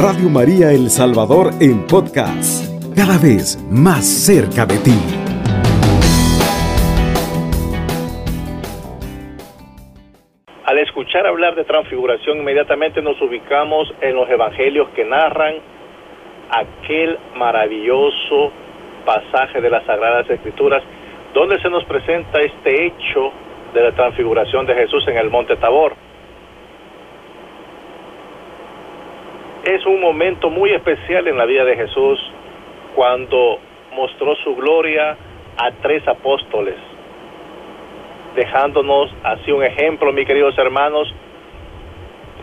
Radio María El Salvador en podcast, cada vez más cerca de ti. Al escuchar hablar de transfiguración, inmediatamente nos ubicamos en los evangelios que narran aquel maravilloso pasaje de las Sagradas Escrituras, donde se nos presenta este hecho de la transfiguración de Jesús en el monte Tabor. Es un momento muy especial en la vida de Jesús cuando mostró su gloria a tres apóstoles, dejándonos así un ejemplo, mis queridos hermanos,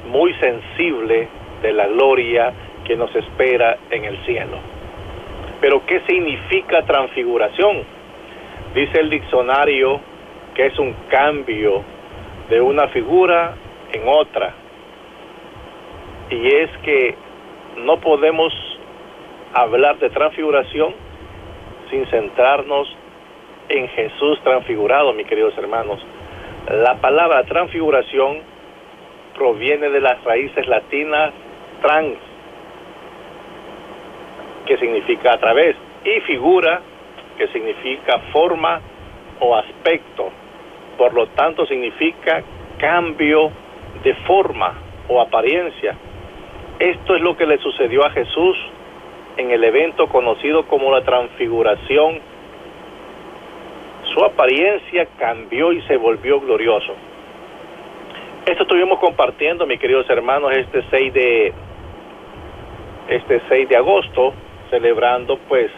muy sensible de la gloria que nos espera en el cielo. Pero ¿qué significa transfiguración? Dice el diccionario que es un cambio de una figura en otra. Y es que no podemos hablar de transfiguración sin centrarnos en Jesús transfigurado, mis queridos hermanos. La palabra transfiguración proviene de las raíces latinas trans, que significa a través, y figura, que significa forma o aspecto. Por lo tanto, significa cambio de forma o apariencia. Esto es lo que le sucedió a Jesús en el evento conocido como la transfiguración. Su apariencia cambió y se volvió glorioso. Esto estuvimos compartiendo, mis queridos hermanos, este 6 de este 6 de agosto, celebrando pues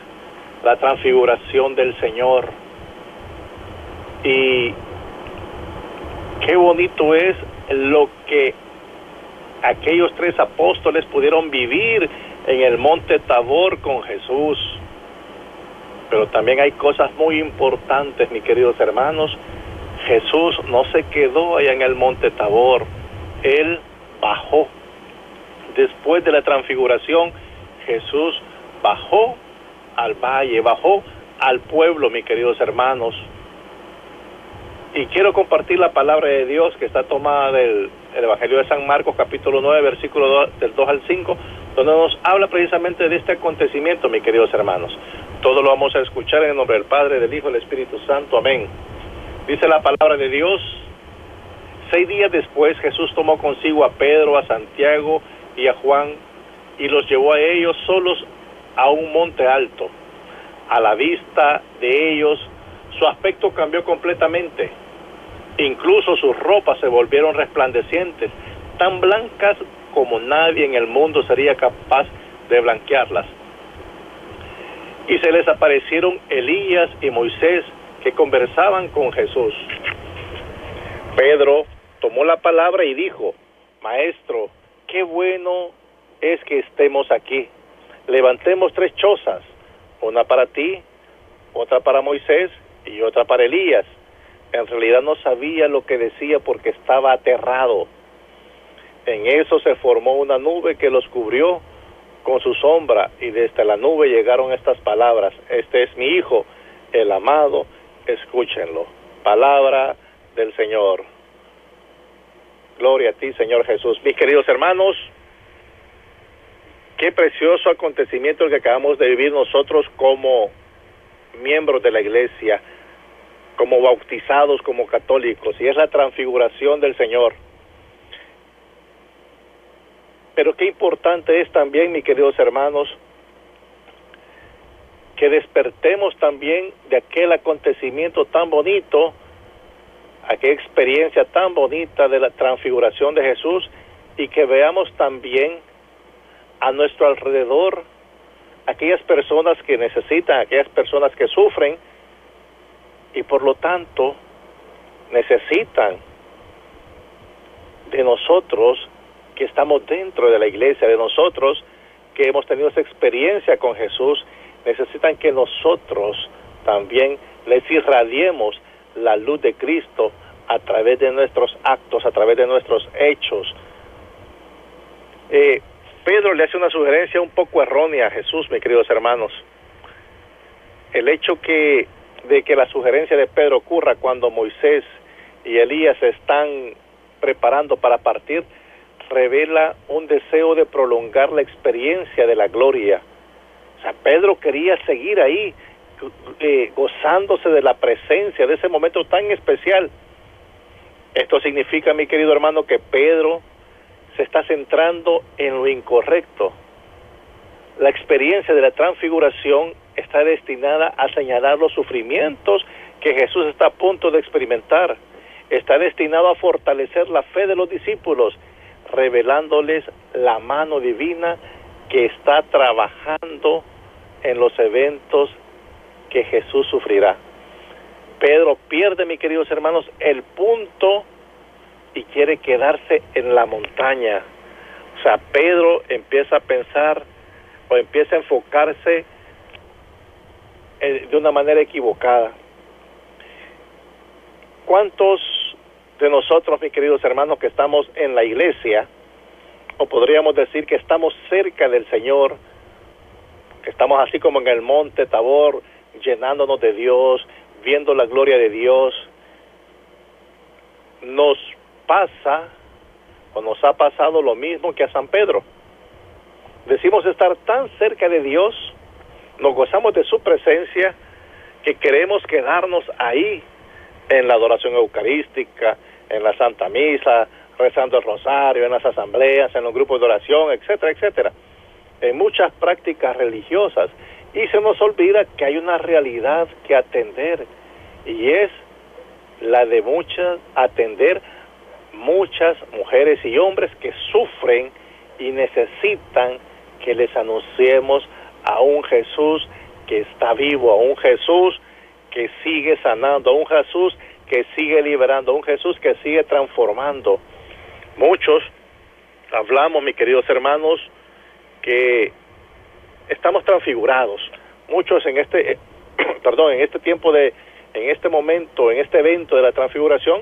la transfiguración del Señor. Y qué bonito es lo que aquellos tres apóstoles pudieron vivir en el monte Tabor con Jesús. Pero también hay cosas muy importantes, mis queridos hermanos. Jesús no se quedó allá en el monte Tabor, Él bajó. Después de la transfiguración, Jesús bajó al valle, bajó al pueblo, mis queridos hermanos. Y quiero compartir la palabra de Dios que está tomada del Evangelio de San Marcos, capítulo 9, versículo del 2 al 5, donde nos habla precisamente de este acontecimiento, mis queridos hermanos. Todo lo vamos a escuchar en el nombre del Padre, del Hijo y del Espíritu Santo. Amén. Dice la palabra de Dios. Seis días después Jesús tomó consigo a Pedro, a Santiago y a Juan y los llevó a ellos solos a un monte alto. A la vista de ellos su aspecto cambió completamente Incluso sus ropas se volvieron resplandecientes, tan blancas como nadie en el mundo sería capaz de blanquearlas. Y se les aparecieron Elías y Moisés que conversaban con Jesús. Pedro tomó la palabra y dijo, Maestro, qué bueno es que estemos aquí. Levantemos tres chozas, una para ti, otra para Moisés y otra para Elías en realidad no sabía lo que decía porque estaba aterrado. En eso se formó una nube que los cubrió con su sombra y desde la nube llegaron estas palabras, este es mi Hijo, el amado, escúchenlo. Palabra del Señor. Gloria a ti, Señor Jesús. Mis queridos hermanos, qué precioso acontecimiento el que acabamos de vivir nosotros como miembros de la iglesia como bautizados como católicos y es la transfiguración del Señor. Pero qué importante es también, mis queridos hermanos, que despertemos también de aquel acontecimiento tan bonito, aquella experiencia tan bonita de la transfiguración de Jesús y que veamos también a nuestro alrededor aquellas personas que necesitan, aquellas personas que sufren, y por lo tanto necesitan de nosotros que estamos dentro de la iglesia, de nosotros que hemos tenido esa experiencia con Jesús, necesitan que nosotros también les irradiemos la luz de Cristo a través de nuestros actos, a través de nuestros hechos. Eh, Pedro le hace una sugerencia un poco errónea a Jesús, mis queridos hermanos. El hecho que de que la sugerencia de Pedro ocurra cuando Moisés y Elías se están preparando para partir, revela un deseo de prolongar la experiencia de la gloria. O sea, Pedro quería seguir ahí, eh, gozándose de la presencia, de ese momento tan especial. Esto significa, mi querido hermano, que Pedro se está centrando en lo incorrecto. La experiencia de la transfiguración está destinada a señalar los sufrimientos que Jesús está a punto de experimentar. Está destinado a fortalecer la fe de los discípulos, revelándoles la mano divina que está trabajando en los eventos que Jesús sufrirá. Pedro pierde, mis queridos hermanos, el punto y quiere quedarse en la montaña. O sea, Pedro empieza a pensar o empieza a enfocarse de una manera equivocada. ¿Cuántos de nosotros, mis queridos hermanos, que estamos en la iglesia, o podríamos decir que estamos cerca del Señor, que estamos así como en el monte Tabor, llenándonos de Dios, viendo la gloria de Dios, nos pasa o nos ha pasado lo mismo que a San Pedro. Decimos estar tan cerca de Dios, nos gozamos de su presencia, que queremos quedarnos ahí en la adoración eucarística, en la Santa Misa, rezando el rosario, en las asambleas, en los grupos de oración, etcétera, etcétera, en muchas prácticas religiosas. Y se nos olvida que hay una realidad que atender y es la de muchas atender muchas mujeres y hombres que sufren y necesitan que les anunciemos a un Jesús que está vivo, a un Jesús que sigue sanando, a un Jesús que sigue liberando, a un Jesús que sigue transformando. Muchos hablamos, mis queridos hermanos, que estamos transfigurados. Muchos en este, perdón, en este tiempo de, en este momento, en este evento de la transfiguración,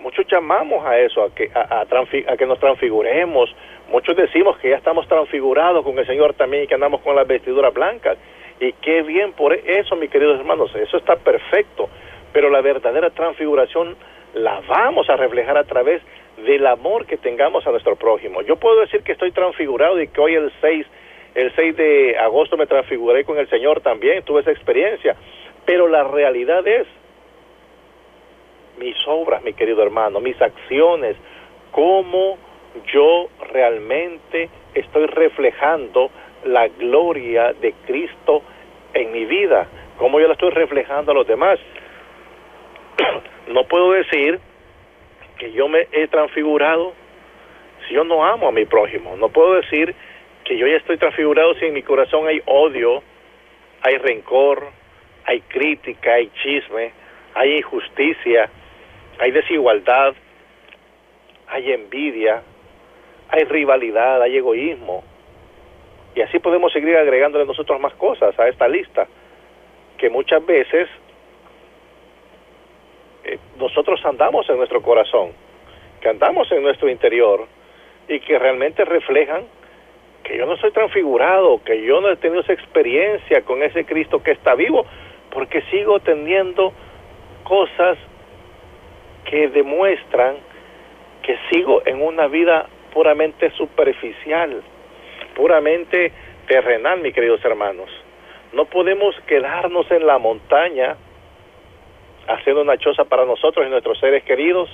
muchos llamamos a eso, a que, a, que nos transfiguremos. Muchos decimos que ya estamos transfigurados con el Señor también y que andamos con las vestiduras blancas. Y qué bien por eso, mis queridos hermanos, eso está perfecto. Pero la verdadera transfiguración la vamos a reflejar a través del amor que tengamos a nuestro prójimo. Yo puedo decir que estoy transfigurado y que hoy el 6, el 6 de agosto me transfiguré con el Señor también, tuve esa experiencia. Pero la realidad es mis obras, mi querido hermano, mis acciones, cómo yo realmente estoy reflejando la gloria de Cristo en mi vida, cómo yo la estoy reflejando a los demás. no puedo decir que yo me he transfigurado si yo no amo a mi prójimo. No puedo decir que yo ya estoy transfigurado si en mi corazón hay odio, hay rencor, hay crítica, hay chisme, hay injusticia, hay desigualdad, hay envidia, hay rivalidad, hay egoísmo. Y así podemos seguir agregándole nosotros más cosas a esta lista, que muchas veces eh, nosotros andamos en nuestro corazón, que andamos en nuestro interior y que realmente reflejan que yo no soy transfigurado, que yo no he tenido esa experiencia con ese Cristo que está vivo, porque sigo teniendo cosas que demuestran que sigo en una vida puramente superficial, puramente terrenal, mis queridos hermanos. No podemos quedarnos en la montaña haciendo una choza para nosotros y nuestros seres queridos.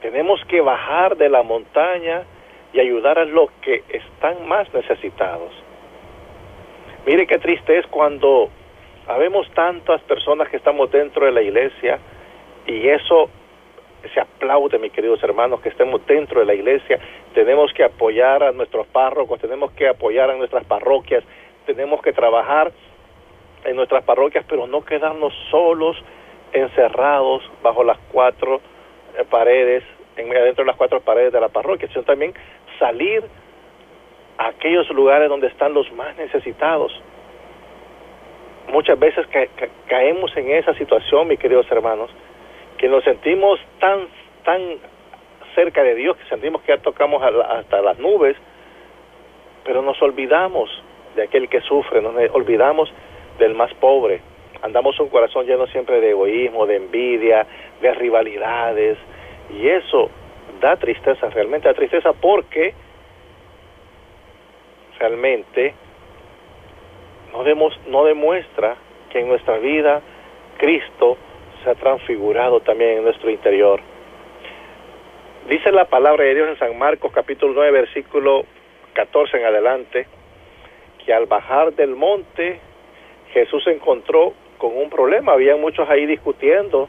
Tenemos que bajar de la montaña y ayudar a los que están más necesitados. Mire qué triste es cuando habemos tantas personas que estamos dentro de la iglesia y eso se aplaude, mis queridos hermanos, que estemos dentro de la iglesia. Tenemos que apoyar a nuestros párrocos, tenemos que apoyar a nuestras parroquias, tenemos que trabajar en nuestras parroquias, pero no quedarnos solos, encerrados bajo las cuatro eh, paredes, en, dentro de las cuatro paredes de la parroquia, sino también salir a aquellos lugares donde están los más necesitados. Muchas veces caemos en esa situación, mis queridos hermanos, que nos sentimos tan, tan cerca de Dios, que sentimos que ya tocamos hasta las nubes, pero nos olvidamos de aquel que sufre, nos olvidamos del más pobre. Andamos un corazón lleno siempre de egoísmo, de envidia, de rivalidades, y eso da tristeza, realmente da tristeza porque realmente no, no demuestra que en nuestra vida Cristo se ha transfigurado también en nuestro interior. Dice la palabra de Dios en San Marcos capítulo 9 versículo 14 en adelante, que al bajar del monte Jesús se encontró con un problema, había muchos ahí discutiendo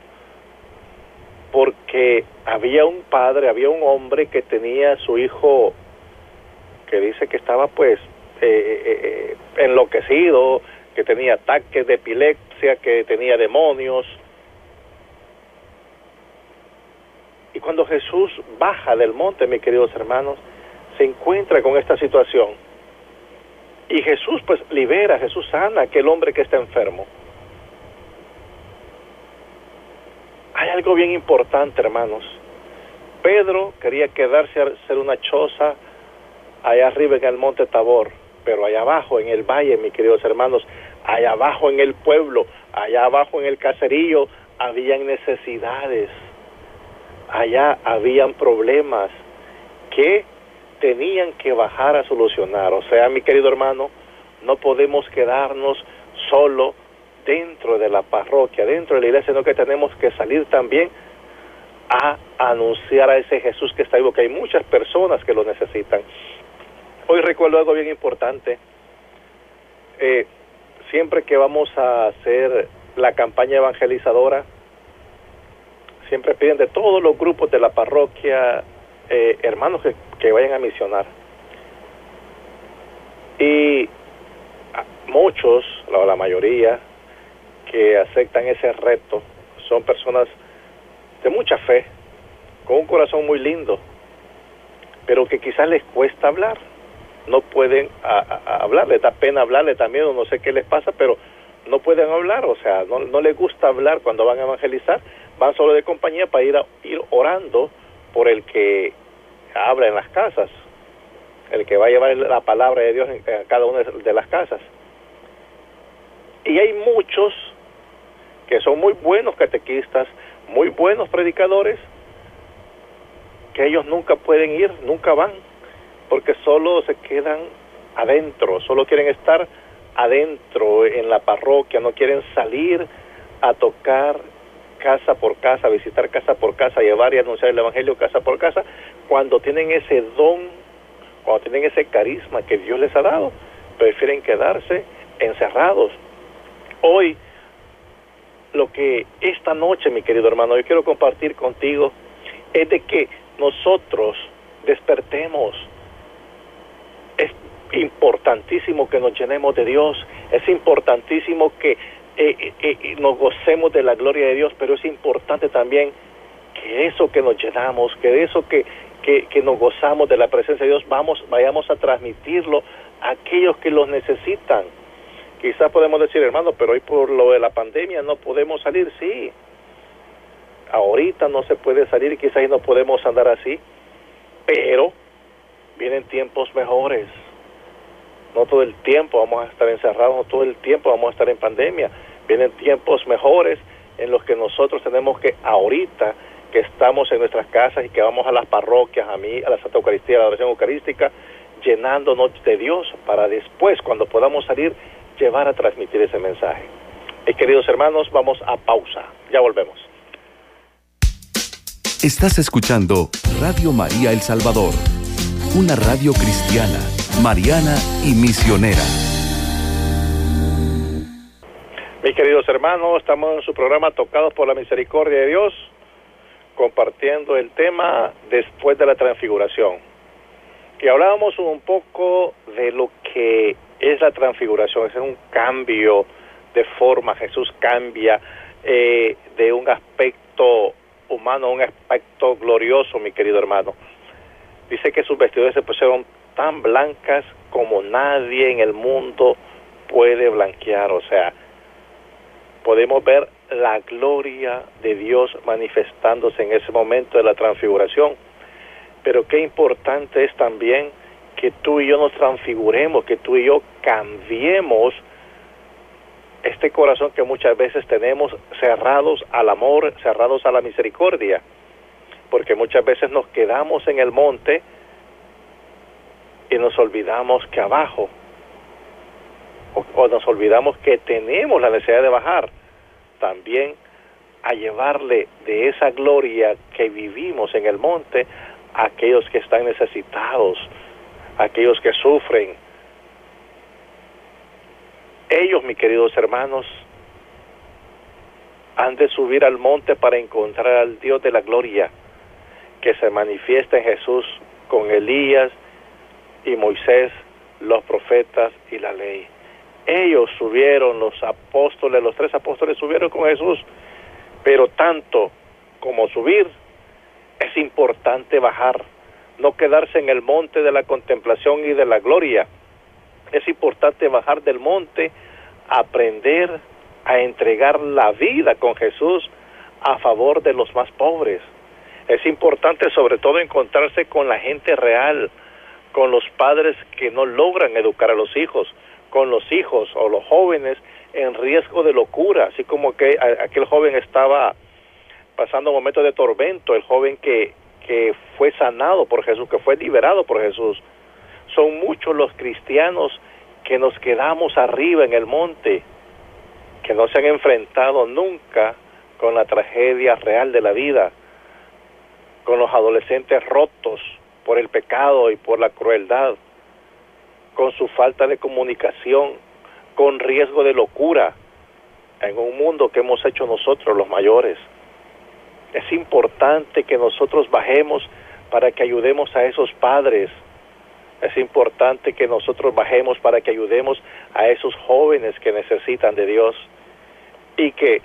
porque había un padre, había un hombre que tenía a su hijo que dice que estaba pues eh, eh, eh, enloquecido, que tenía ataques de epilepsia, que tenía demonios. Y cuando Jesús baja del monte, mis queridos hermanos, se encuentra con esta situación. Y Jesús pues libera, Jesús sana a aquel hombre que está enfermo. Hay algo bien importante, hermanos. Pedro quería quedarse a hacer una choza allá arriba en el monte Tabor, pero allá abajo en el valle, mis queridos hermanos, allá abajo en el pueblo, allá abajo en el caserío, habían necesidades, allá habían problemas que tenían que bajar a solucionar. O sea, mi querido hermano, no podemos quedarnos solo dentro de la parroquia, dentro de la iglesia, sino que tenemos que salir también a anunciar a ese Jesús que está vivo, que hay muchas personas que lo necesitan. Hoy recuerdo algo bien importante. Eh, siempre que vamos a hacer la campaña evangelizadora, siempre piden de todos los grupos de la parroquia eh, hermanos que, que vayan a misionar. Y muchos, la, mayoría, que aceptan ese reto son personas de mucha fe, con un corazón muy lindo, pero que quizás les cuesta hablar, no pueden hablar, les da pena hablar, miedo, no sé qué les pasa, pero no pueden hablar, o sea, no, no les gusta hablar cuando van a evangelizar, van solo de compañía para ir, a, ir orando por el que habla en las casas, el que va a llevar la palabra de Dios en, cada una de las casas. Y hay muchos que son muy buenos catequistas, muy buenos predicadores, que ellos nunca pueden ir, nunca van, porque solo se quedan adentro, solo quieren estar adentro en la parroquia, no quieren salir a tocar casa por casa, visitar casa por casa, llevar y anunciar el Evangelio casa por casa, cuando tienen ese don, cuando tienen ese carisma que Dios les ha dado, prefieren quedarse encerrados. Hoy, lo que esta noche, mi querido hermano, yo quiero compartir contigo es de que nosotros despertemos. Es importantísimo que nos llenemos de Dios, es importantísimo que eh, eh, eh, nos gocemos de la gloria de Dios, pero es importante también que eso que nos llenamos, que eso que, que, que nos gozamos de la presencia de Dios, vamos, vayamos a transmitirlo a aquellos que los necesitan. Quizás podemos decir, hermano, pero hoy por lo de la pandemia no podemos salir, sí. Ahorita no se puede salir, quizás no podemos andar así, pero vienen tiempos mejores no todo el tiempo vamos a estar encerrados, no todo el tiempo vamos a estar en pandemia. Vienen tiempos mejores en los que nosotros tenemos que ahorita que estamos en nuestras casas y que vamos a las parroquias, a mí, a la Santa Eucaristía, a la oración eucarística, llenándonos de Dios para después, cuando podamos salir, llevar a transmitir ese mensaje. Y queridos hermanos, vamos a pausa. Ya volvemos. Estás escuchando Radio María El Salvador, una radio cristiana mariana y misionera. Mis queridos hermanos, estamos en su programa Tocados por la Misericordia de Dios, compartiendo el tema después de la transfiguración. Y hablábamos un poco de lo que es la transfiguración, es un cambio de forma, Jesús cambia eh, de un aspecto humano a un aspecto glorioso, mi querido hermano. Dice que sus vestidos se pusieron tan blancas como nadie en el mundo puede blanquear. O sea, podemos ver la gloria de Dios manifestándose en ese momento de la transfiguración. Pero qué importante es también que tú y yo nos transfiguremos, que tú y yo cambiemos este corazón que muchas veces tenemos cerrados al amor, cerrados a la misericordia. porque muchas veces nos quedamos en el monte y nos olvidamos que abajo, o, nos olvidamos que tenemos la necesidad de bajar también a llevarle de esa gloria que vivimos en el monte a aquellos que están necesitados, a aquellos que sufren. Ellos, mis queridos hermanos, han de subir al monte para encontrar al Dios de la gloria que se manifiesta en Jesús con Elías y Moisés, los profetas y la ley. Ellos subieron, los apóstoles, los tres apóstoles subieron con Jesús, pero tanto como subir, es importante bajar, no quedarse en el monte de la contemplación y de la gloria. Es importante bajar del monte, aprender a entregar la vida con Jesús a favor de los más pobres. Es importante sobre todo encontrarse con la gente real, con los padres que no logran educar a los hijos, con los hijos o los jóvenes en riesgo de locura, así como que aquel joven estaba pasando momentos de tormento, el joven que, que fue sanado por Jesús, que fue liberado por Jesús. Son muchos los cristianos que nos quedamos arriba en el monte, que no se han enfrentado nunca con la tragedia real de la vida, con los adolescentes rotos por el pecado y por la crueldad, con su falta de comunicación, con riesgo de locura en un mundo que hemos hecho nosotros los mayores. Es importante que nosotros bajemos para que ayudemos a esos padres. Es importante que nosotros bajemos para que ayudemos a esos jóvenes que necesitan de Dios y que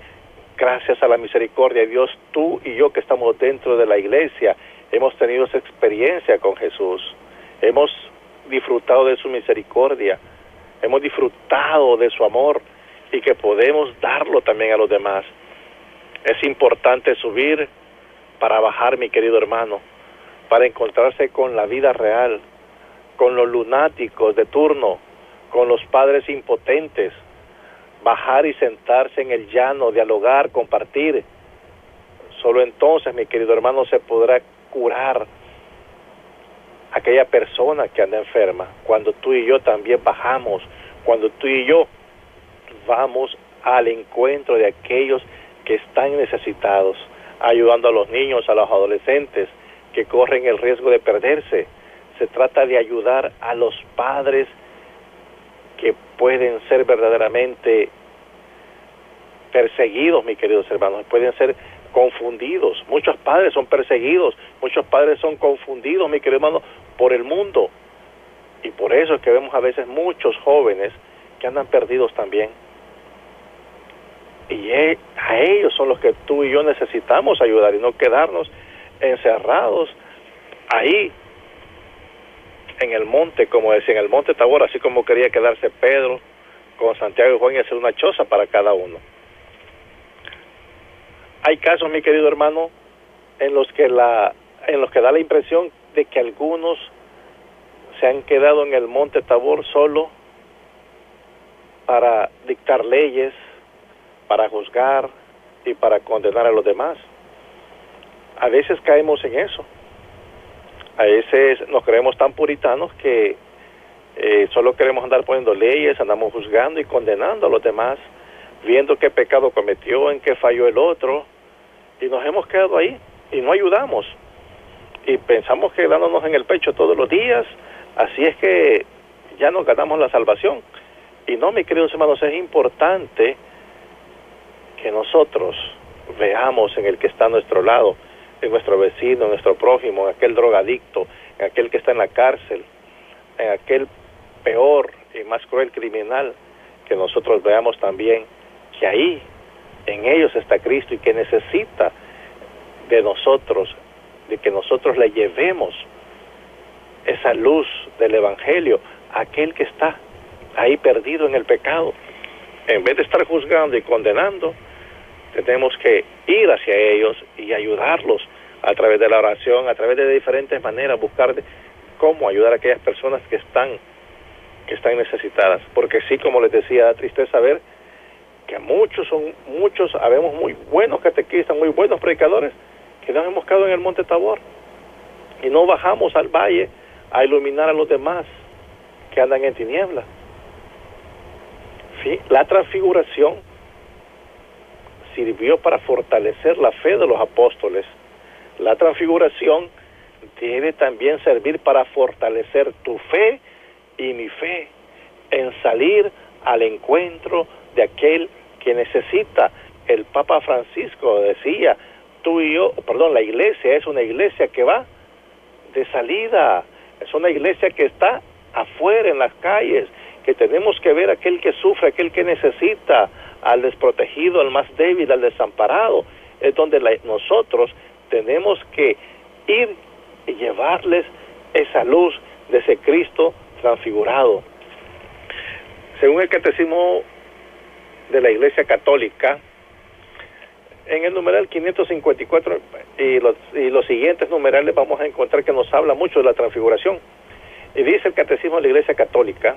gracias a la misericordia de Dios, tú y yo que estamos dentro de la iglesia, hemos tenido esa experiencia con Jesús. Hemos disfrutado de su misericordia, hemos disfrutado de su amor y que podemos darlo también a los demás. Es importante subir para bajar, mi querido hermano, para encontrarse con la vida real, con los lunáticos de turno, con los padres impotentes, bajar y sentarse en el llano, dialogar, compartir. Solo entonces, mi querido hermano, se podrá curar aquella persona que anda enferma, cuando tú y yo también bajamos, cuando tú y yo vamos al encuentro de aquellos que están necesitados, ayudando a los niños, a los adolescentes que corren el riesgo de perderse. Se trata de ayudar a los padres que pueden ser verdaderamente perseguidos, mis queridos hermanos, pueden ser confundidos. Muchos padres son perseguidos, muchos padres son confundidos, mi querido hermano, por el mundo. Y por eso es que vemos a veces muchos jóvenes que andan perdidos también. Y e, a ellos son los que tú y yo necesitamos ayudar y no quedarnos encerrados ahí en el monte, como decía, en el monte Tabor, así como quería quedarse Pedro con Santiago y Juan y hacer una choza para cada uno. Hay casos, mi querido hermano, en los que la en los que da la impresión de que algunos se han quedado en el monte Tabor solo para dictar leyes, para juzgar y para condenar a los demás. A veces caemos en eso. A veces nos creemos tan puritanos que eh, solo queremos andar poniendo leyes, andamos juzgando y condenando a los demás, viendo qué pecado cometió, en qué falló el otro, y nos hemos quedado ahí y no ayudamos. Y pensamos que dándonos en el pecho todos los días, así es que ya nos ganamos la salvación. Y no, mis queridos hermanos, es importante que nosotros veamos en el que está a nuestro lado, en nuestro vecino, en nuestro prójimo, en aquel drogadicto, en aquel que está en la cárcel, en aquel peor y más cruel criminal, que nosotros veamos también que ahí, en ellos está Cristo y que necesita de nosotros, de que nosotros le llevemos esa luz del Evangelio a aquel que está ahí perdido en el pecado. En vez de estar juzgando y condenando, tenemos que ir hacia ellos y ayudarlos a través de la oración, a través de diferentes maneras, buscar cómo ayudar a aquellas personas que están que están necesitadas, porque sí, como les decía, da tristeza ver que muchos son muchos, habemos muy buenos catequistas, muy buenos predicadores que nos hemos quedado en el monte Tabor y no bajamos al valle a iluminar a los demás que andan en tinieblas. La transfiguración sirvió para fortalecer la fe de los apóstoles. La transfiguración debe también servir para fortalecer tu fe y mi fe en salir al encuentro de aquel que necesita. El Papa Francisco decía, tú y yo, perdón, la iglesia es una iglesia que va de salida, es una iglesia que está afuera en las calles, que tenemos que ver aquel que sufre, aquel que necesita, al desprotegido, al más débil, al desamparado. Es donde nosotros tenemos que ir y llevarles esa luz de ese Cristo transfigurado. Según el catecismo de la Iglesia Católica, en el numeral 554 y los, siguientes numerales vamos a encontrar que nos habla mucho de la transfiguración. Y dice el Catecismo de la Iglesia Católica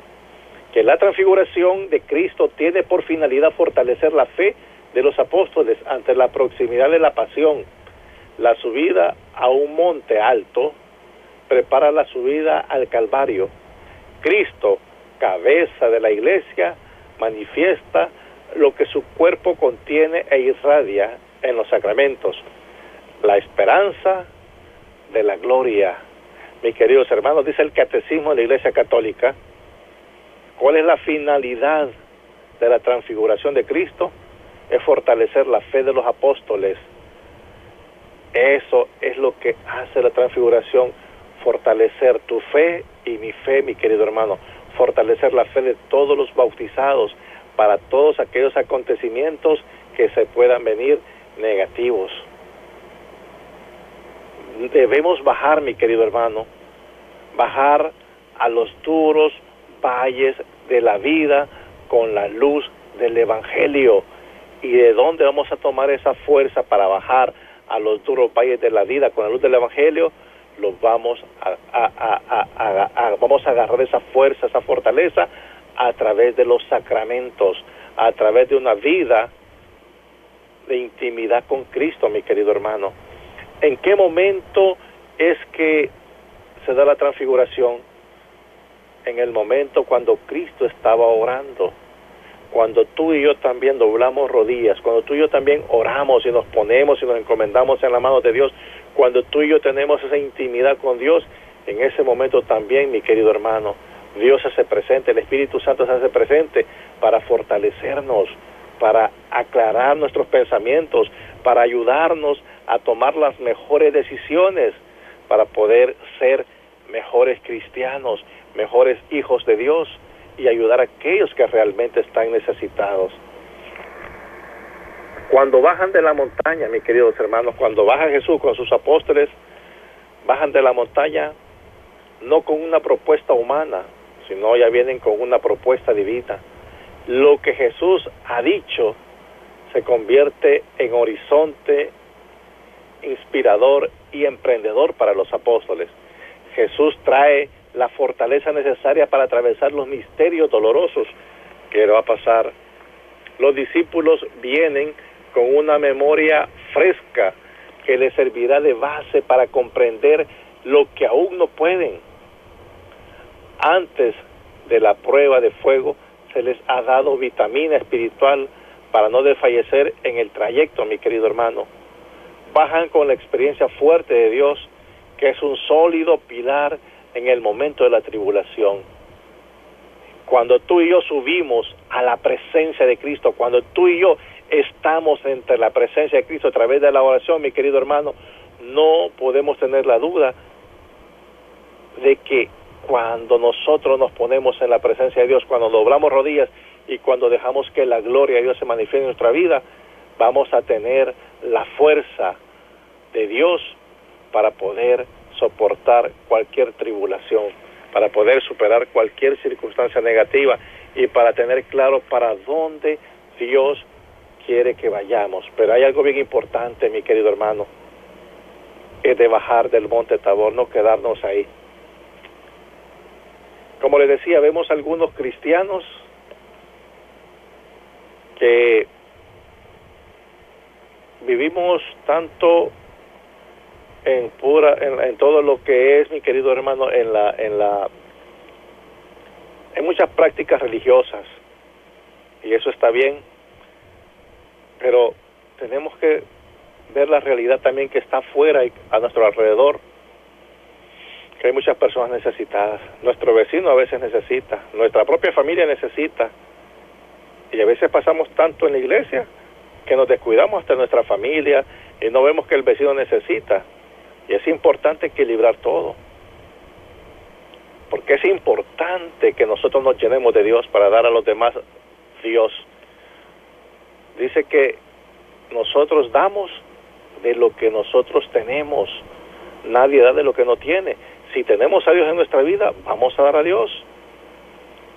que la transfiguración de Cristo tiene por finalidad fortalecer la fe de los apóstoles ante la proximidad de la pasión. La subida a un monte alto prepara la subida al Calvario. Cristo, cabeza de la iglesia, manifiesta lo que su cuerpo contiene e irradia en los sacramentos, la esperanza de la gloria. Mis queridos hermanos, dice el Catecismo de la Iglesia Católica, ¿cuál es la finalidad de la transfiguración de Cristo? Es fortalecer la fe de los apóstoles. Eso es lo que hace la transfiguración, fortalecer tu fe y mi fe, mi querido hermano, fortalecer la fe de todos los bautizados, para todos aquellos acontecimientos que se puedan venir negativos. Debemos bajar, mi querido hermano, bajar a los duros valles de la vida con la luz del Evangelio. ¿Y de dónde vamos a tomar esa fuerza para bajar a los duros valles de la vida con la luz del Evangelio? Los vamos a, vamos a agarrar esa fuerza, esa fortaleza a través de los sacramentos, a través de una vida de intimidad con Cristo, mi querido hermano. ¿En qué momento es que se da la transfiguración? En el momento cuando Cristo estaba orando, cuando tú y yo también doblamos rodillas, cuando tú y yo también oramos y nos ponemos y nos encomendamos en la mano de Dios, cuando tú y yo tenemos esa intimidad con Dios, en ese momento también, mi querido hermano, Dios hace presente, el Espíritu Santo se hace presente para fortalecernos, para aclarar nuestros pensamientos, para ayudarnos a tomar las mejores decisiones, para poder ser mejores cristianos, mejores hijos de Dios y ayudar a aquellos que realmente están necesitados. Cuando bajan de la montaña, mis queridos hermanos, cuando baja Jesús con sus apóstoles, bajan de la montaña no con una propuesta humana, sino ya vienen con una propuesta divina. Lo que Jesús ha dicho se convierte en horizonte inspirador y emprendedor para los apóstoles. Jesús trae la fortaleza necesaria para atravesar los misterios dolorosos que va a pasar. Los discípulos vienen con una memoria fresca que les servirá de base para comprender lo que aún no pueden antes de la prueba de fuego se les ha dado vitamina espiritual para no desfallecer en el trayecto, mi querido hermano. Bajan con la experiencia fuerte de Dios, que es un sólido pilar en el momento de la tribulación. Cuando tú y yo subimos a la presencia de Cristo, cuando tú y yo estamos entre la presencia de Cristo a través de la oración, mi querido hermano, no podemos tener la duda de que cuando nosotros nos ponemos en la presencia de Dios, cuando doblamos rodillas y cuando dejamos que la gloria de Dios se manifieste en nuestra vida, vamos a tener la fuerza de Dios para poder soportar cualquier tribulación, para poder superar cualquier circunstancia negativa y para tener claro para dónde Dios quiere que vayamos. Pero hay algo bien importante, mi querido hermano, es de bajar del monte Tabor, no quedarnos ahí como les decía, vemos algunos cristianos que vivimos tanto en pura en, todo lo que es mi querido hermano en la en la en muchas prácticas religiosas. Y eso está bien pero tenemos que ver la realidad también que está afuera y a nuestro alrededor que hay muchas personas necesitadas. Nuestro vecino a veces necesita, nuestra propia familia necesita. Y a veces pasamos tanto en la iglesia que nos descuidamos hasta nuestra familia y no vemos que el vecino necesita. Y es importante equilibrar todo. Porque es importante que nosotros nos llenemos de Dios para dar a los demás Dios. Dice que nosotros damos de lo que nosotros tenemos. Nadie da de lo que no tiene si tenemos a Dios en nuestra vida, vamos a dar a Dios.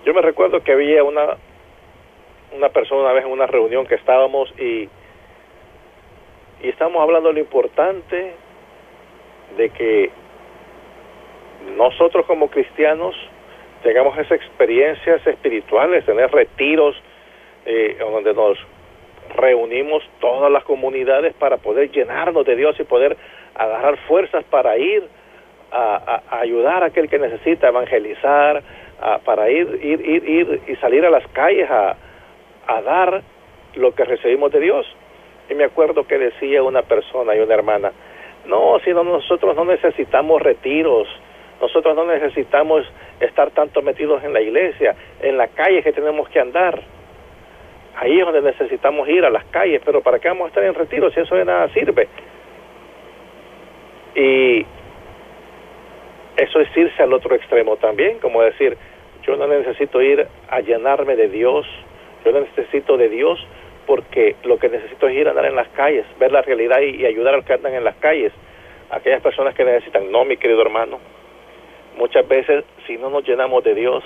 Yo me recuerdo que había una, una persona una vez en una reunión que estábamos y, y estamos hablando de lo importante de que nosotros como cristianos tengamos esas experiencias espirituales, tener retiros eh, donde nos reunimos todas las comunidades para poder llenarnos de Dios y poder agarrar fuerzas para ir a, ayudar a aquel que necesita evangelizar, para ir, ir, ir, ir y salir a las calles a, a dar lo que recibimos de Dios. Y me acuerdo que decía una persona y una hermana, no, si no, nosotros no necesitamos retiros, nosotros no necesitamos estar tanto metidos en la iglesia, en la calle que tenemos que andar. Ahí es donde necesitamos ir a las calles, pero ¿para qué vamos a estar en retiro si eso de nada sirve? Y eso es irse al otro extremo también, como decir, yo no necesito ir a llenarme de Dios, yo no necesito de Dios porque lo que necesito es ir a andar en las calles, ver la realidad y, ayudar a que andan en las calles, aquellas personas que necesitan. No, mi querido hermano, muchas veces si no nos llenamos de Dios,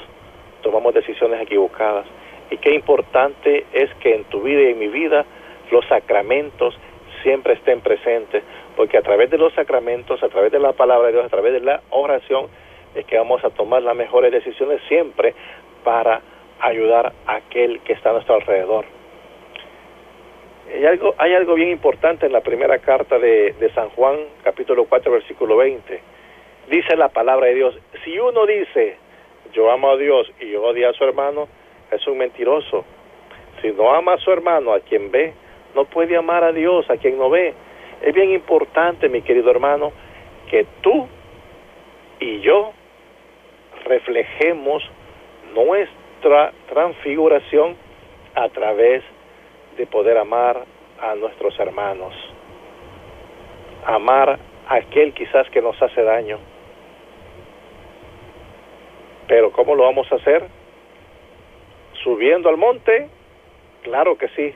tomamos decisiones equivocadas. Y qué importante es que en tu vida y en mi vida los sacramentos siempre estén presentes, porque a través de los sacramentos, a través de la palabra de Dios, a través de la oración, es que vamos a tomar las mejores decisiones siempre para ayudar a aquel que está a nuestro alrededor. Hay algo, hay algo bien importante en la primera carta de, San Juan, capítulo 4, versículo 20. Dice la palabra de Dios, si uno dice, yo amo a Dios y odia a su hermano, es un mentiroso. Si no ama a su hermano, a quien ve, no puede amar a Dios, a quien no ve. Es bien importante, mi querido hermano, que tú y yo reflejemos nuestra transfiguración a través de poder amar a nuestros hermanos, amar a aquel quizás que nos hace daño. Pero ¿cómo lo vamos a hacer? ¿Subiendo al monte? Claro que sí,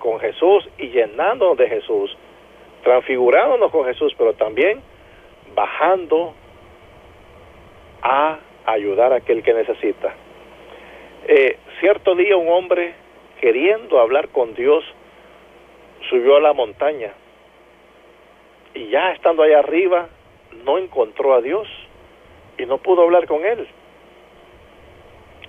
con Jesús y llenándonos de Jesús transfigurándonos con Jesús, pero también bajando a ayudar a aquel que necesita. Eh, cierto día un hombre, queriendo hablar con Dios, subió a la montaña y ya estando allá arriba, no encontró a Dios y no pudo hablar con él.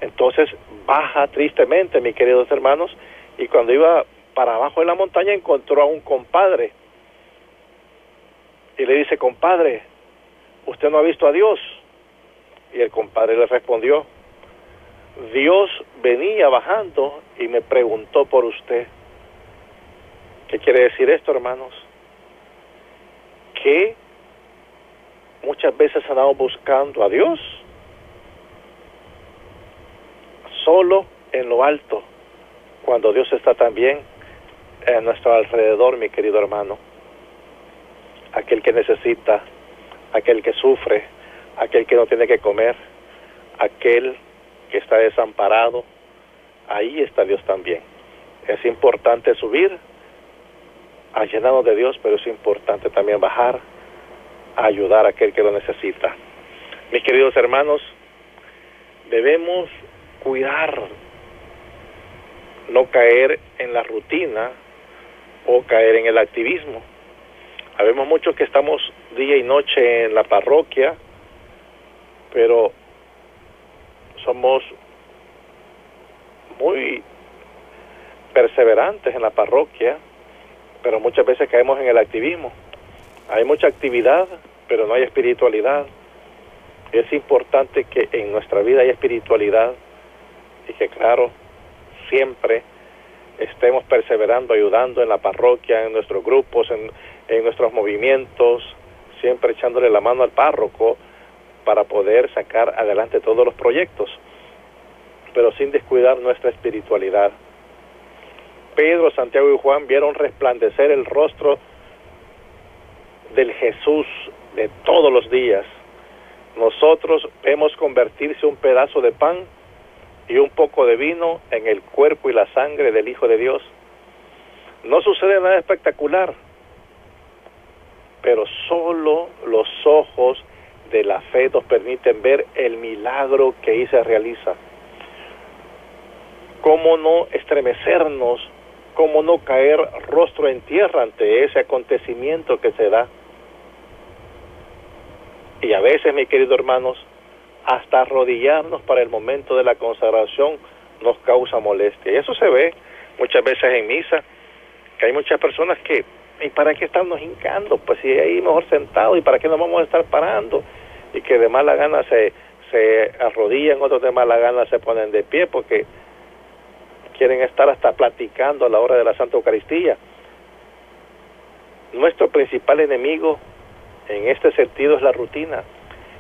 Entonces baja tristemente, mis queridos hermanos, y cuando iba para abajo de la montaña encontró a un compadre y le dice, compadre, ¿usted no ha visto a Dios? Y el compadre le respondió, Dios venía bajando y me preguntó por usted. ¿Qué quiere decir esto, hermanos? Que muchas veces andamos buscando a Dios solo en lo alto, cuando Dios está también en nuestro alrededor, mi querido hermano aquel que necesita, aquel que sufre, aquel que no tiene que comer, aquel que está desamparado, ahí está Dios también. Es importante subir a llenarnos de Dios, pero es importante también bajar a ayudar a aquel que lo necesita. Mis queridos hermanos, debemos cuidar, no caer en la rutina o caer en el activismo. Sabemos muchos que estamos día y noche en la parroquia, pero somos muy perseverantes en la parroquia, pero muchas veces caemos en el activismo. Hay mucha actividad, pero no hay espiritualidad. Es importante que en nuestra vida haya espiritualidad y que, claro, siempre estemos perseverando, ayudando en la parroquia, en nuestros grupos, en, nuestros movimientos, siempre echándole la mano al párroco para poder sacar adelante todos los proyectos, pero sin descuidar nuestra espiritualidad. Pedro, Santiago y Juan vieron resplandecer el rostro del Jesús de todos los días. Nosotros vemos convertirse un pedazo de pan y un poco de vino en el cuerpo y la sangre del Hijo de Dios. No sucede nada espectacular, pero solo los ojos de la fe nos permiten ver el milagro que ahí se realiza. ¿Cómo no estremecernos? ¿Cómo no caer rostro en tierra ante ese acontecimiento que se da? Y a veces, mis queridos hermanos, hasta arrodillarnos para el momento de la consagración nos causa molestia. Y eso se ve muchas veces en misa, que hay muchas personas que, ¿y para qué estamos hincando? Pues si ahí mejor sentado, ¿y para qué nos vamos a estar parando? Y que de mala gana se, se arrodillan, otros de mala gana se ponen de pie porque quieren estar hasta platicando a la hora de la Santa Eucaristía. Nuestro principal enemigo en este sentido es la rutina.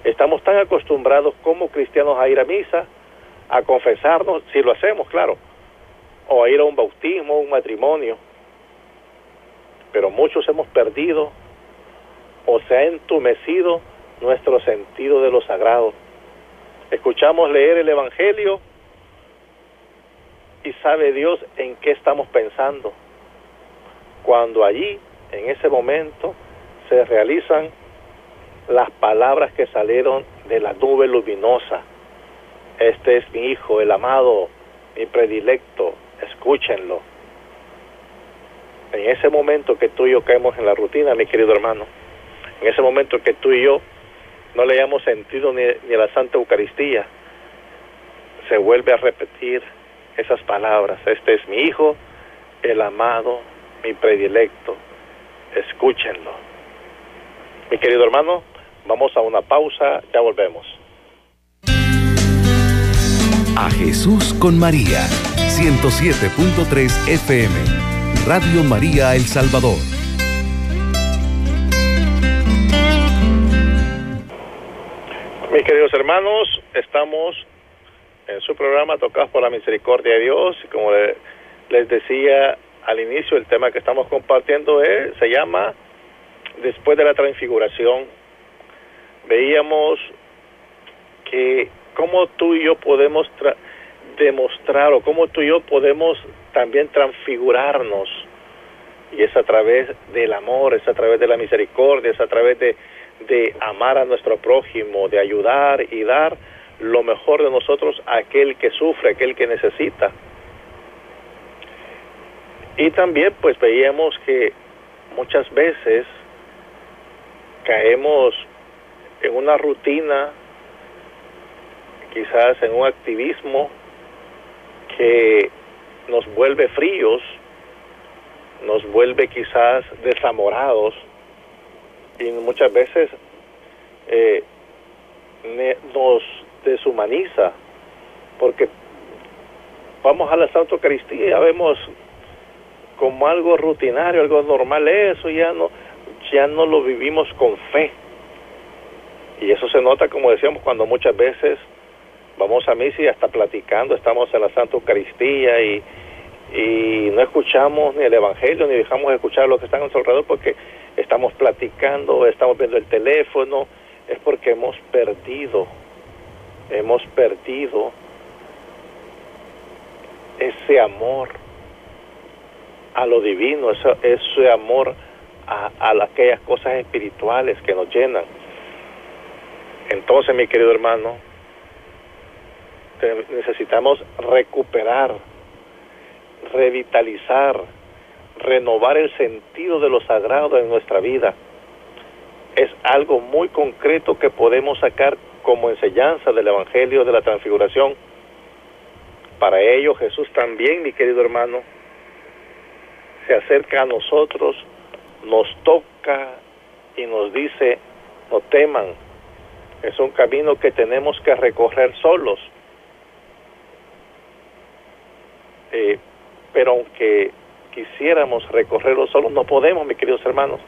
Estamos tan acostumbrados como cristianos a ir a misa, a confesarnos, si lo hacemos, claro, o a ir a un bautismo, un matrimonio. Pero muchos hemos perdido o se ha entumecido nuestro sentido de lo sagrado. Escuchamos leer el Evangelio y sabe Dios en qué estamos pensando. Cuando allí, en ese momento, se realizan las palabras que salieron de la nube luminosa. Este es mi hijo, el amado, mi predilecto, escúchenlo. En ese momento que tú y yo caemos en la rutina, mi querido hermano, en ese momento que tú y yo no le hayamos sentido ni, ni a la Santa Eucaristía, se vuelve a repetir esas palabras. Este es mi hijo, el amado, mi predilecto, escúchenlo. Mi querido hermano, vamos a una pausa, ya volvemos. A Jesús con María, 107.3 FM, Radio María El Salvador. Mis queridos hermanos, estamos en su programa Tocados por la Misericordia de Dios. Y como les decía al inicio, el tema que estamos compartiendo es, se llama Después de la Transfiguración. Veíamos que cómo tú y yo podemos demostrar o cómo tú y yo podemos también transfigurarnos. Y es a través del amor, es a través de la misericordia, es a través de, de amar a nuestro prójimo, de ayudar y dar lo mejor de nosotros a aquel que sufre, aquel que necesita. Y también pues veíamos que muchas veces caemos en una rutina, quizás en un activismo que nos vuelve fríos, nos vuelve quizás desamorados y muchas veces eh, nos deshumaniza, porque vamos a la Santa Eucaristía y vemos como algo rutinario, algo normal, eso ya no, ya no lo vivimos con fe. Y eso se nota, como decíamos, cuando muchas veces vamos a misa y hasta platicando, estamos en la Santa Eucaristía y, y no escuchamos ni el Evangelio, ni dejamos de escuchar lo que están a nuestro alrededor porque estamos platicando, estamos viendo el teléfono, es porque hemos perdido hemos perdido ese amor a lo divino, ese, ese amor a, a aquellas cosas espirituales que nos llenan. Entonces, mi querido hermano, necesitamos recuperar, revitalizar, renovar el sentido de lo sagrado en nuestra vida. Es algo muy concreto que podemos sacar como enseñanza del Evangelio de la Transfiguración. Para ello Jesús también, mi querido hermano, se acerca a nosotros, nos toca y nos dice, no teman, es un camino que tenemos que recorrer solos. Eh, pero aunque quisiéramos recorrerlo solos, no podemos, mis queridos hermanos,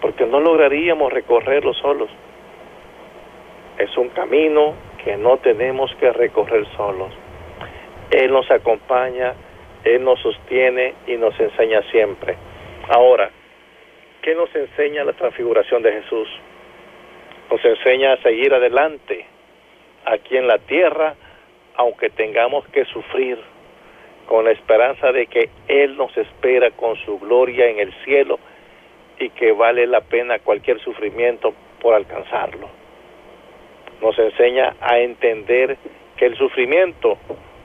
porque no lograríamos recorrerlo solos. Es un camino que no tenemos que recorrer solos. Él nos acompaña, Él nos sostiene y nos enseña siempre. Ahora, ¿qué nos enseña la transfiguración de Jesús? Nos enseña a seguir adelante aquí en la tierra, aunque tengamos que sufrir, con la esperanza de que Él nos espera con su gloria en el cielo y que vale la pena cualquier sufrimiento por alcanzarlo. Nos enseña a entender que el sufrimiento,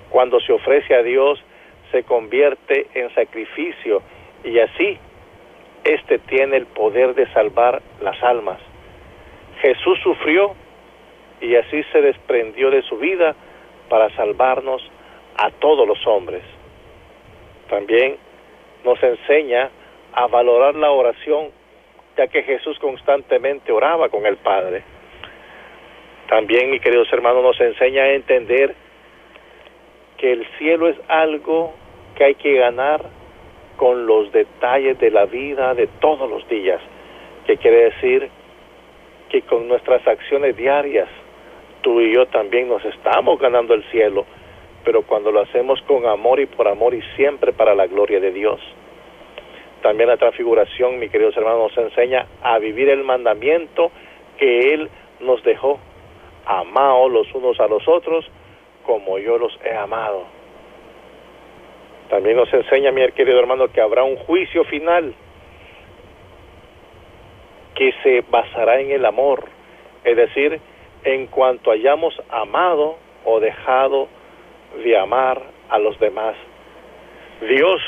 cuando se ofrece a Dios, se convierte en sacrificio y así éste tiene el poder de salvar las almas. Jesús sufrió y así se desprendió de su vida para salvarnos a todos los hombres. También nos enseña a valorar la oración, ya que Jesús constantemente oraba con el Padre. También, mis queridos hermanos, nos enseña a entender que el cielo es algo que hay que ganar con los detalles de la vida de todos los días, que quiere decir que con nuestras acciones diarias, tú y yo también nos estamos ganando el cielo, pero cuando lo hacemos con amor y por amor y siempre para la gloria de Dios. También la transfiguración, mi queridos hermanos, nos enseña a vivir el mandamiento que Él nos dejó. Amaos los unos a los otros como yo los he amado. También nos enseña, mi querido hermano, que habrá un juicio final que se basará en el amor, es decir, en cuanto hayamos amado o dejado de amar a los demás. Dios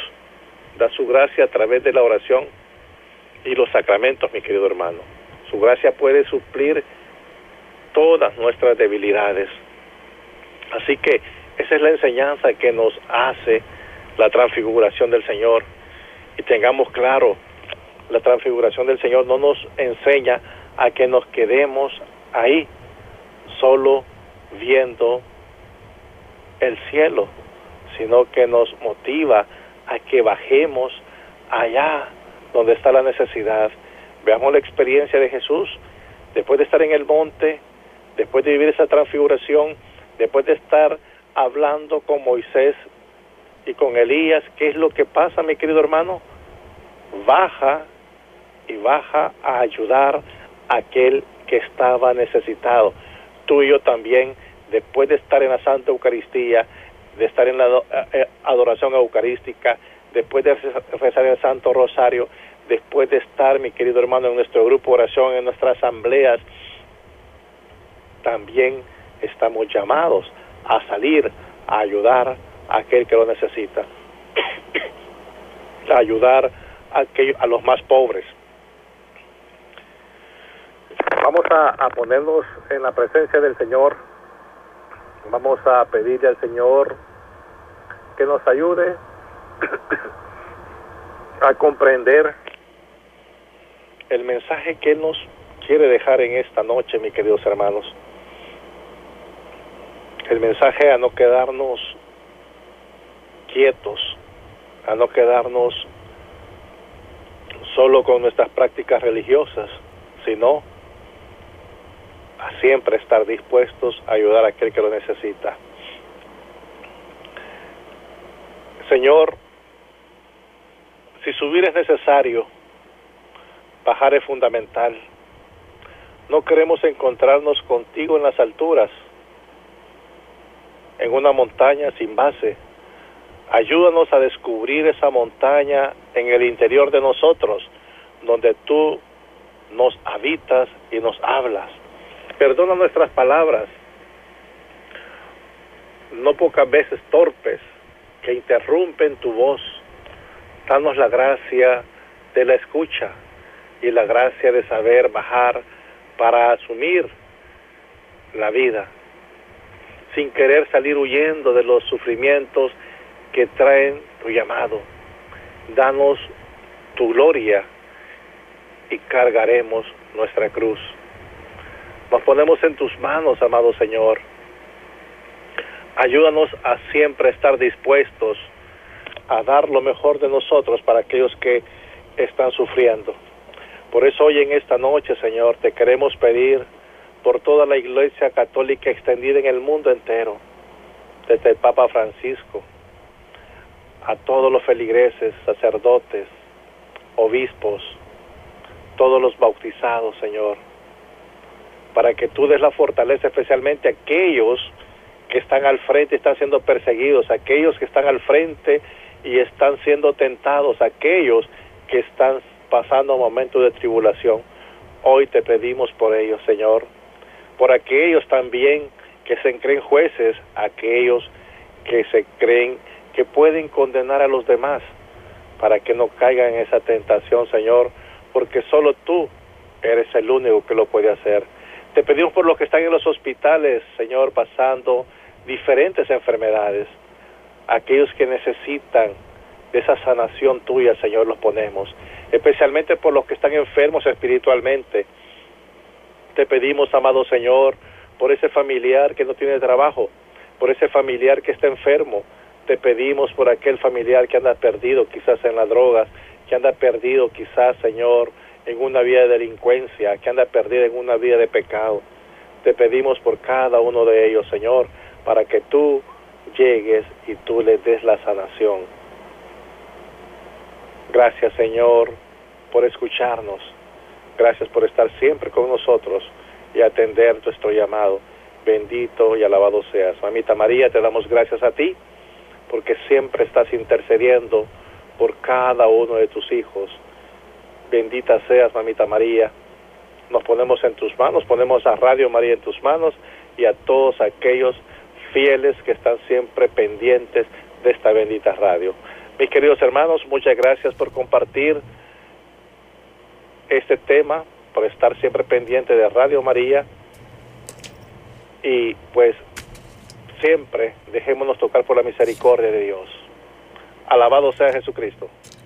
da su gracia a través de la oración y los sacramentos, mi querido hermano. Su gracia puede suplir todas nuestras debilidades. Así que esa es la enseñanza que nos hace la transfiguración del Señor. Y tengamos claro, la transfiguración del Señor no nos enseña a que nos quedemos ahí, solo viendo el cielo, sino que nos motiva a que bajemos allá donde está la necesidad. Veamos la experiencia de Jesús, después de estar en el monte, después de vivir esa transfiguración, después de estar hablando con Moisés y con Elías, ¿qué es lo que pasa, mi querido hermano? Baja y baja a ayudar a aquel que estaba necesitado. Tú y yo también, después de estar en la Santa Eucaristía, de estar en la eh, eh, adoración eucarística, después de rezar el Santo Rosario, después de estar, mi querido hermano, en nuestro grupo de oración, en nuestras asambleas, también estamos llamados a salir, a ayudar a aquel que lo necesita, a ayudar a, a los más pobres. Vamos a, ponernos en la presencia del Señor, vamos a pedirle al Señor que nos ayude a comprender el mensaje que nos quiere dejar en esta noche, mis queridos hermanos. El mensaje a no quedarnos quietos, a no quedarnos solo con nuestras prácticas religiosas, sino a siempre estar dispuestos a ayudar a aquel que lo necesita. Señor, si subir es necesario, bajar es fundamental. No queremos encontrarnos contigo en las alturas, en una montaña sin base. Ayúdanos a descubrir esa montaña en el interior de nosotros, donde tú nos habitas y nos hablas. Perdona nuestras palabras, no pocas veces torpes, que interrumpen tu voz. Danos la gracia de la escucha y la gracia de saber bajar para asumir la vida, sin querer salir huyendo de los sufrimientos que traen tu llamado. Danos tu gloria y cargaremos nuestra cruz. Nos ponemos en tus manos, amado Señor. Ayúdanos a siempre estar dispuestos a dar lo mejor de nosotros para aquellos que están sufriendo. Por eso hoy en esta noche, Señor, te queremos pedir por toda la Iglesia Católica extendida en el mundo entero, desde el Papa Francisco, a todos los feligreses, sacerdotes, obispos, todos los bautizados, Señor, para que tú des la fortaleza especialmente aquellos que están al frente y están siendo perseguidos, aquellos que están al frente y están siendo tentados, aquellos que están pasando momentos de tribulación. Hoy te pedimos por ellos, Señor, por aquellos también que se creen jueces, aquellos que se creen que pueden condenar a los demás, para que no caigan en esa tentación, Señor, porque solo tú eres el único que lo puede hacer. Te pedimos por los que están en los hospitales, Señor, pasando diferentes enfermedades, aquellos que necesitan de esa sanación tuya, Señor, los ponemos, especialmente por los que están enfermos espiritualmente. Te pedimos, amado Señor, por ese familiar que no tiene trabajo, por ese familiar que está enfermo. Te pedimos por aquel familiar que anda perdido quizás en las drogas, que anda perdido quizás, Señor, en una vida de delincuencia, que anda perdido en una vida de pecado. Te pedimos por cada uno de ellos, Señor, para que tú llegues y tú les des la sanación. Gracias, Señor, por escucharnos. Gracias por estar siempre con nosotros y atender nuestro llamado. Bendito y alabado seas. Mamita María, te damos gracias a ti porque siempre estás intercediendo por cada uno de tus hijos. Bendita seas, mamita María. Nos ponemos en tus manos, ponemos a Radio María en tus manos y a todos aquellos fieles que están siempre pendientes de esta bendita radio. Mis queridos hermanos, muchas gracias por compartir este tema, por estar siempre pendiente de Radio María y pues siempre dejémonos tocar por la misericordia de Dios. Alabado sea Jesucristo.